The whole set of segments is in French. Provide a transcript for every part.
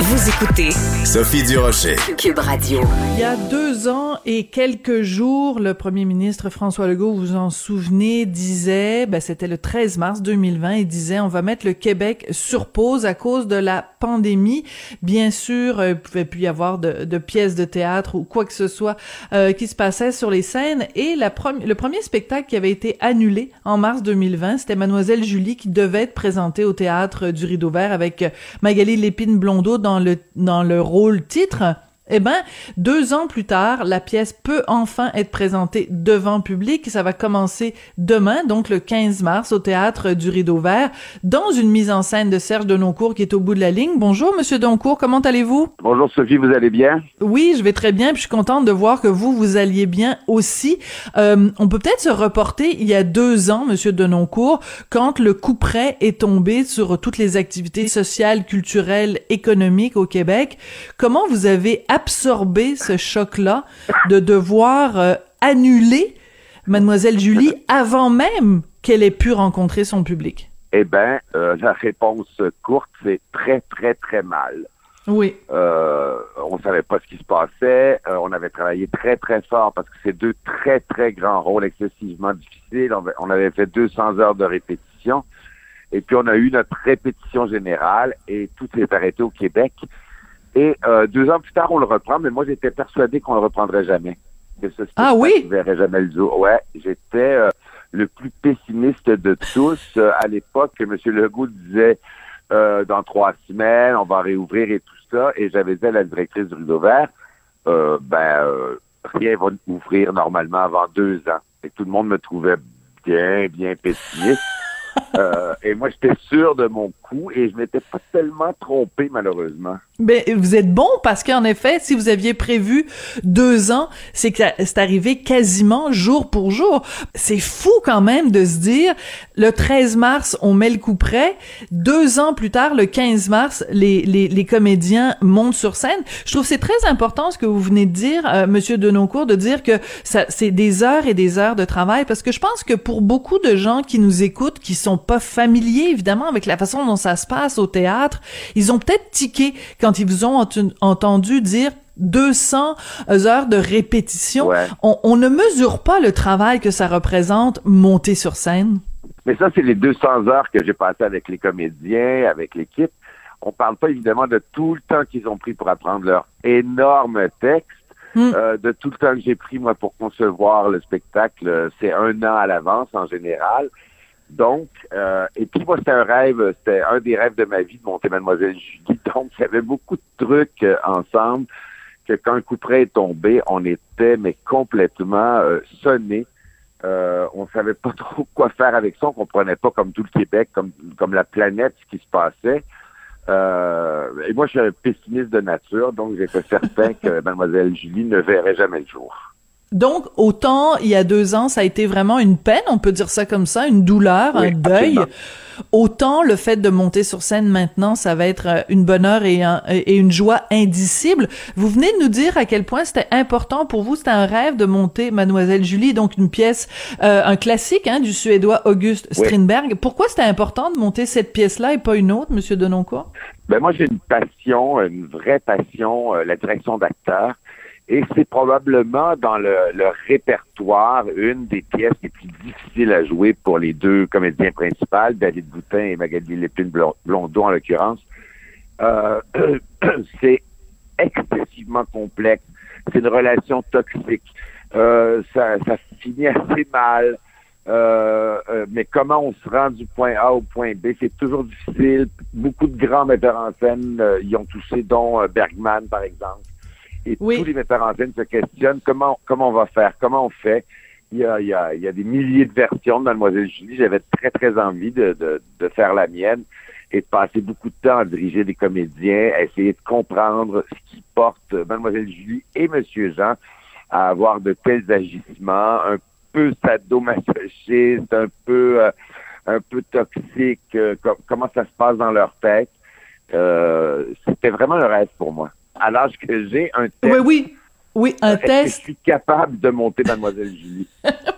Vous écoutez Sophie Durocher. Cube Radio. Il y a deux ans et quelques jours, le premier ministre François Legault, vous vous en souvenez, disait, ben c'était le 13 mars 2020, il disait on va mettre le Québec sur pause à cause de la pandémie. Bien sûr, euh, il pouvait plus y avoir de, de, pièces de théâtre ou quoi que ce soit euh, qui se passait sur les scènes. Et la le premier spectacle qui avait été annulé en mars 2020, c'était Mademoiselle Julie qui devait être présentée au théâtre du Rideau Vert avec Magali Lépine-Blondeau dans le, dans le rôle titre eh ben, deux ans plus tard, la pièce peut enfin être présentée devant public. Ça va commencer demain, donc le 15 mars, au théâtre du Rideau Vert, dans une mise en scène de Serge Denoncourt qui est au bout de la ligne. Bonjour, Monsieur Denoncourt, comment allez-vous? Bonjour Sophie, vous allez bien? Oui, je vais très bien. Puis je suis contente de voir que vous vous alliez bien aussi. Euh, on peut peut-être se reporter il y a deux ans, Monsieur Denoncourt, quand le coup près est tombé sur toutes les activités sociales, culturelles, économiques au Québec. Comment vous avez absorber ce choc-là de devoir euh, annuler Mademoiselle Julie avant même qu'elle ait pu rencontrer son public? Eh bien, euh, la réponse courte, c'est très, très, très mal. Oui. Euh, on savait pas ce qui se passait. Euh, on avait travaillé très, très fort parce que c'est deux très, très grands rôles excessivement difficiles. On, avait fait 200 heures de répétition. Et puis, on a eu notre répétition générale et tout s'est arrêté au Québec. Et euh, deux ans plus tard, on le reprend, mais moi, j'étais persuadé qu'on le reprendrait jamais. Que ce ah oui? ne verrait jamais le jour. Ouais, j'étais euh, le plus pessimiste de tous. Euh, à l'époque, M. Legault disait dans trois semaines, on va réouvrir et tout ça. Et j'avais dit à la directrice du Rideau Vert, ben, rien va ouvrir normalement avant deux ans. Et tout le monde me trouvait bien, bien pessimiste. Euh, et moi, j'étais sûr de mon coup et je m'étais pas tellement trompé, malheureusement. Mais vous êtes bon parce qu'en effet, si vous aviez prévu deux ans, c'est que c'est arrivé quasiment jour pour jour. C'est fou quand même de se dire, le 13 mars, on met le coup près. Deux ans plus tard, le 15 mars, les, les, les comédiens montent sur scène. Je trouve c'est très important ce que vous venez de dire, euh, Monsieur Denoncourt, de dire que ça, c'est des heures et des heures de travail parce que je pense que pour beaucoup de gens qui nous écoutent, qui sont pas familiers évidemment avec la façon dont ça se passe au théâtre, ils ont peut-être tiqué quand ils vous ont entendu dire 200 heures de répétition. On, ne mesure pas le travail que ça représente monter sur scène. Mais ça, c'est les 200 heures que j'ai passées avec les comédiens, avec l'équipe. On parle pas évidemment de tout le temps qu'ils ont pris pour apprendre leur énorme texte, hmm. euh, de tout le temps que j'ai pris moi pour concevoir le spectacle. C'est un an à l'avance en général. Donc, euh, et puis moi, c'était un rêve, c'était un des rêves de ma vie de monter Mademoiselle Julie. Donc, il y avait beaucoup de trucs euh, ensemble que quand un coup près est tombé, on était mais complètement euh, sonné. Euh, on savait pas trop quoi faire avec ça. On comprenait pas comme tout le Québec, comme comme la planète, ce qui se passait. Euh, et moi, je suis un pessimiste de nature, donc j'étais certain que Mademoiselle Julie ne verrait jamais le jour. Donc, autant il y a deux ans, ça a été vraiment une peine, on peut dire ça comme ça, une douleur, un deuil. Autant le fait de monter sur scène maintenant, ça va être euh, une bonheur et, et une joie indicible. Vous venez de nous dire à quel point c'était important pour vous, c'était un rêve de monter Mademoiselle Julie, donc une pièce, euh, un classique hein, du Suédois Auguste Strindberg. Pourquoi c'était important de monter cette pièce-là et pas une autre, Monsieur Denoncourt? Ben moi, j'ai une passion, une vraie passion, euh, la direction d'acteur. Et c'est probablement dans le, répertoire une des pièces les plus difficiles à jouer pour les deux comédiens principaux, David Boutin et Magali Lépine Blondeau en l'occurrence. Euh, c'est excessivement complexe. C'est une relation toxique. Euh, ça, ça finit assez mal. Euh, euh, mais comment on se rend du point A au point B, c'est toujours difficile. Beaucoup de grands metteurs en scène y ont touché, dont Bergman, par exemple. Et tous les metteurs en scène se questionnent comment, comment on va faire, comment on fait? Il y, a, il, y a, il y a des milliers de versions de Mademoiselle Julie. J'avais très, très envie de, de, de, faire la mienne et de passer beaucoup de temps à diriger des comédiens, à essayer de comprendre ce qui porte Mademoiselle Julie et Monsieur Jean à avoir de tels agissements, un peu sadomasochiste, un peu euh, un peu toxique, euh, comment ça se passe dans leur tête. Euh, C'était vraiment un rêve pour moi à l'âge que j'ai, un test. Oui, oui. Oui, un test. je suis capable de monter Mademoiselle Julie?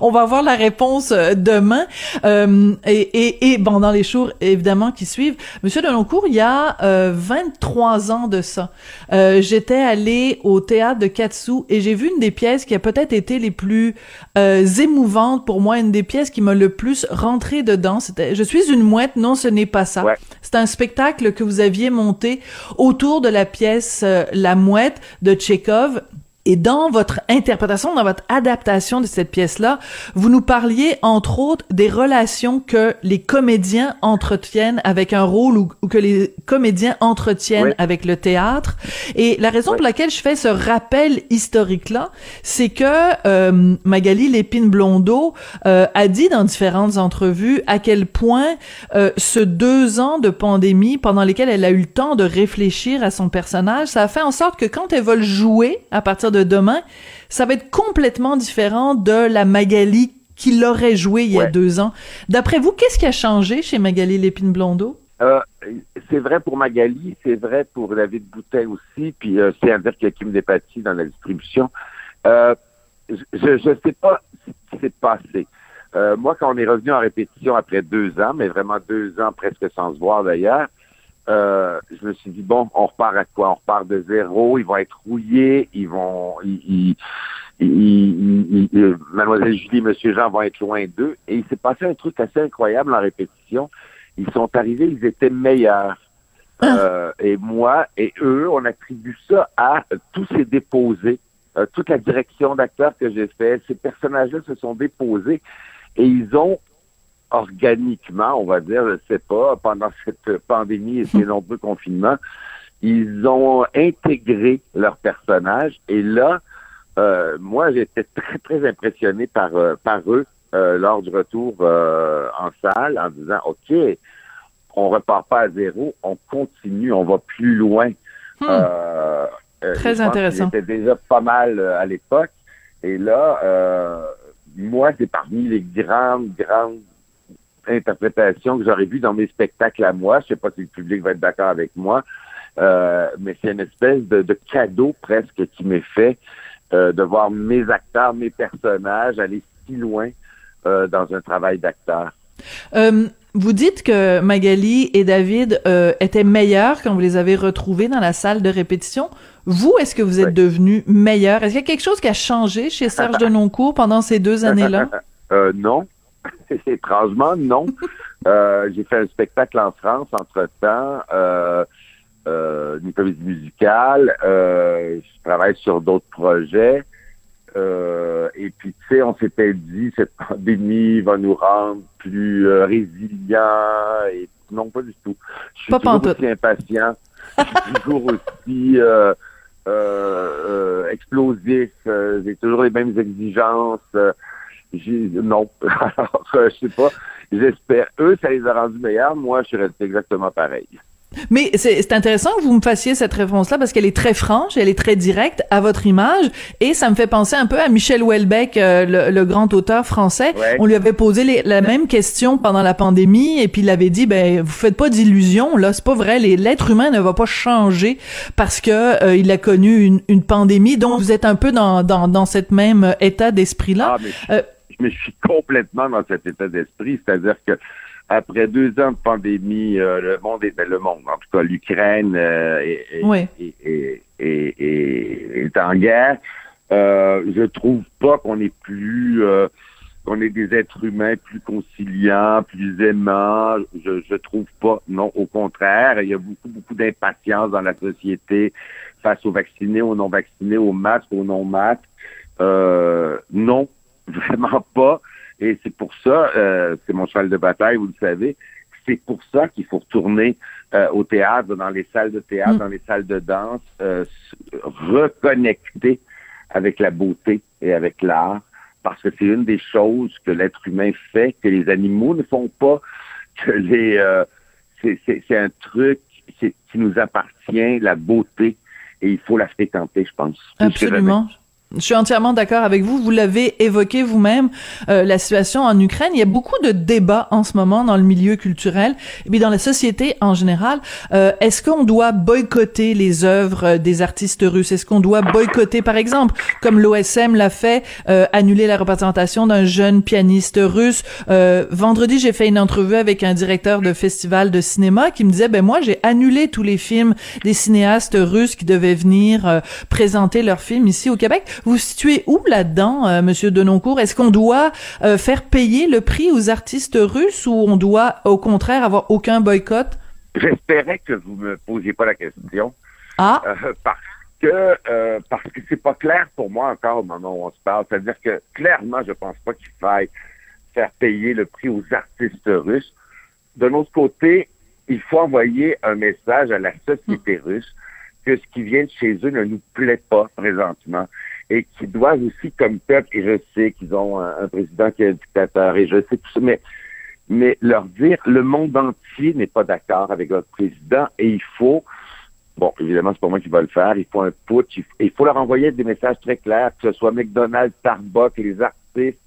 On va avoir la réponse euh, demain. Euh, et, et, et, bon, dans les jours, évidemment, qui suivent. Monsieur Deloncourt, il y a euh, 23 ans de ça, euh, j'étais allé au théâtre de Katsu et j'ai vu une des pièces qui a peut-être été les plus euh, émouvantes pour moi, une des pièces qui m'a le plus rentré dedans. C'était Je suis une mouette, non, ce n'est pas ça. C'est un spectacle que vous aviez monté autour de la pièce La mouette de Tchekhov et dans votre interprétation, dans votre adaptation de cette pièce-là, vous nous parliez entre autres des relations que les comédiens entretiennent avec un rôle ou, que les comédiens entretiennent avec le théâtre. Et la raison pour laquelle je fais ce rappel historique-là, c'est que euh, Magali Lépine-Blondeau euh, a dit dans différentes entrevues à quel point euh, ce deux ans de pandémie pendant lesquels elle a eu le temps de réfléchir à son personnage, ça a fait en sorte que quand elle va le jouer à partir de demain, ça va être complètement différent de la Magali qui l'aurait joué il y a deux ans. D'après vous, qu'est-ce qui a changé chez Magali Lépine-Blondeau? Euh, c'est vrai pour Magali, c'est vrai pour David Boutin aussi, puis euh, c'est un qu'il y a Kim Despatie dans la distribution. Euh, je ne sais pas ce qui s'est passé. moi, quand on est revenu en répétition après deux ans, mais vraiment deux ans presque sans se voir d'ailleurs, euh, je me suis dit bon, on repart à quoi? On repart de zéro. Ils vont être rouillés. Ils vont, ils, Mademoiselle Julie, Monsieur Jean vont être loin d'eux. Et il s'est passé un truc assez incroyable en répétition. Ils sont arrivés, ils étaient meilleurs. Ah. Euh, et moi et eux, on attribue ça à tous ces déposés, euh, toute la direction d'acteurs que j'ai fait. Ces personnages-là se sont déposés et ils ont organiquement, on va dire, je sais pas, pendant cette pandémie et ces nombreux confinements, ils ont intégré leur personnage. Et là, euh, moi, j'étais très, très impressionné par, euh, par eux euh, lors du retour en salle en disant, OK, on repart pas à zéro, on continue, on va plus loin. Hmm. très intéressant. C'était déjà pas mal à l'époque. Et là, moi, c'est parmi les grandes, grandes interprétation que j'aurais vue dans mes spectacles à moi. Je sais pas si le public va être d'accord avec moi, euh, mais c'est une espèce de, cadeau presque qui m'est fait euh, de voir mes acteurs, mes personnages aller si loin euh, dans un travail d'acteur. vous dites que Magali et David étaient meilleurs quand vous les avez retrouvés dans la salle de répétition. Vous, est-ce que vous êtes devenu meilleur? Est-ce qu'il y a quelque chose qui a changé chez Serge Denoncourt pendant ces deux années-là? non, Étrangement, non. euh, j'ai fait un spectacle en France entre-temps, euh, euh, une comédie musicale. Euh, je travaille sur d'autres projets. Et puis, tu sais, on s'était dit, cette pandémie va nous rendre plus résilients. Et non, pas du tout. Je suis toujours aussi impatient. Je suis toujours aussi explosif. j'ai toujours les mêmes exigences non. Alors, euh, je sais pas. J'espère. Eux, ça les a rendus meilleurs. Moi, je suis resté exactement pareil. Mais c'est intéressant que vous me fassiez cette réponse-là parce qu'elle est très franche, elle est très directe à votre image et ça me fait penser un peu à Michel Houellebecq, euh, le, grand auteur français. On lui avait posé la même question pendant la pandémie et puis il avait dit ben vous faites pas d'illusions là, c'est pas vrai, l'être humain ne va pas changer parce que euh, il a connu une, une, pandémie. Donc vous êtes un peu dans dans, dans cet même état d'esprit là. Ah, euh, mais je suis complètement dans cet état d'esprit, c'est-à-dire que après deux ans de pandémie, euh, le monde est ben, le monde, en tout cas l'Ukraine euh, est, est, en guerre. Euh, je trouve pas qu'on est plus qu'on est des êtres humains plus conciliants, plus aimants. Je, je trouve pas. Non, au contraire, il y a beaucoup, beaucoup d'impatience dans la société face aux vaccinés, aux non vaccinés, aux masques, aux non masques. non, vraiment pas. Et c'est pour ça, euh, c'est mon cheval de bataille, vous le savez, c'est pour ça qu'il faut retourner euh, au théâtre, dans les salles de théâtre, mm. dans les salles de danse, euh, reconnecter avec la beauté et avec l'art, parce que c'est une des choses que l'être humain fait, que les animaux ne font pas, que les c'est un truc qui nous appartient, la beauté, et il faut la fréquenter, je pense. Absolument. Je suis entièrement d'accord avec vous. Vous l'avez évoqué vous-même, euh, la situation en Ukraine. Il y a beaucoup de débats en ce moment dans le milieu culturel et puis dans la société en général. Euh, Est-ce qu'on doit boycotter les œuvres des artistes russes? Est-ce qu'on doit boycotter, par exemple, comme l'OSM l'a fait, euh, annuler la représentation d'un jeune pianiste russe? Euh, Vendredi, j'ai fait une entrevue avec un directeur de festival de cinéma qui me disait, ben moi, j'ai annulé tous les films des cinéastes russes qui devaient venir euh, présenter leurs films ici au Québec. Vous situez où là-dedans, euh, Monsieur Denoncourt? Est-ce qu'on doit euh, faire payer le prix aux artistes russes ou on doit, au contraire, avoir aucun boycott? J'espérais que vous me posiez pas la question. Ah. Euh, parce que euh, parce que c'est pas clair pour moi encore au moment où on se parle. C'est-à-dire que clairement, je pense pas qu'il faille faire payer le prix aux artistes russes. De l'autre côté, il faut envoyer un message à la société russe que ce qui vient de chez eux ne nous plaît pas présentement et qu'ils doivent aussi, comme peuple, et je sais qu'ils ont un, président qui est un dictateur, et je sais tout ça, mais, mais leur dire, le monde entier n'est pas d'accord avec votre président, et il faut, bon, évidemment, c'est pas moi qui va le faire, il faut un putsch, il, il faut leur envoyer des messages très clairs, que ce soit McDonald's, Starbucks, les artistes,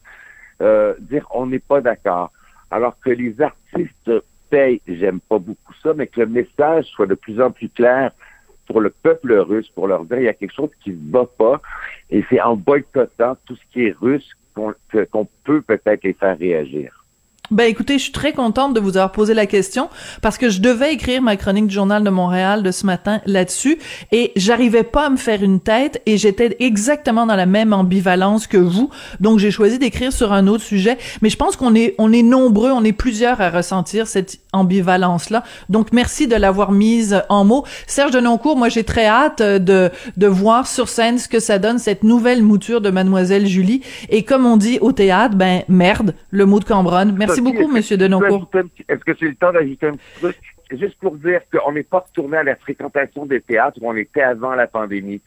euh, dire on n'est pas d'accord. Alors que les artistes payent, j'aime pas beaucoup ça, mais que le message soit de plus en plus clair pour le peuple russe, pour leur dire il y a quelque chose qui ne va pas, et c'est en boycottant tout ce qui est russe qu'on peut peut-être les faire réagir. Ben écoutez, je suis très contente de vous avoir posé la question parce que je devais écrire ma chronique du journal de Montréal de ce matin là-dessus et j'arrivais pas à me faire une tête et j'étais exactement dans la même ambivalence que vous. Donc j'ai choisi d'écrire sur un autre sujet, mais je pense qu'on est on est nombreux, on est plusieurs à ressentir cette ambivalence là. Donc merci de l'avoir mise en mots. Serge Denoncourt, moi j'ai très hâte de de voir sur scène ce que ça donne cette nouvelle mouture de mademoiselle Julie et comme on dit au théâtre, ben merde, le mot de Cambronne. Merci Merci beaucoup, Monsieur Denoncourt. Est-ce que c'est le temps d'ajouter un petit truc? Juste pour dire qu'on n'est pas retourné à la fréquentation des théâtres où on était avant la pandémie.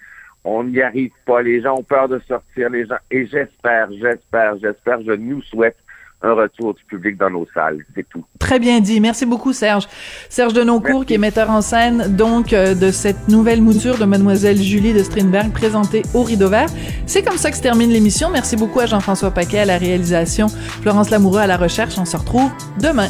On n'y arrive pas. Les gens ont peur de sortir. Les gens et j'espère, j'espère, j'espère, je nous souhaite un retour du public dans nos salles. C'est tout. Très bien dit. Merci beaucoup, Serge. Serge Denoncourt, qui est metteur en scène, donc, euh, de cette nouvelle mouture de Mademoiselle Julie de Strindberg, présentée au Rideau Vert. C'est comme ça que se termine l'émission. Merci beaucoup à Jean-François Paquet à la réalisation, Florence Lamoureux à la recherche. On se retrouve demain.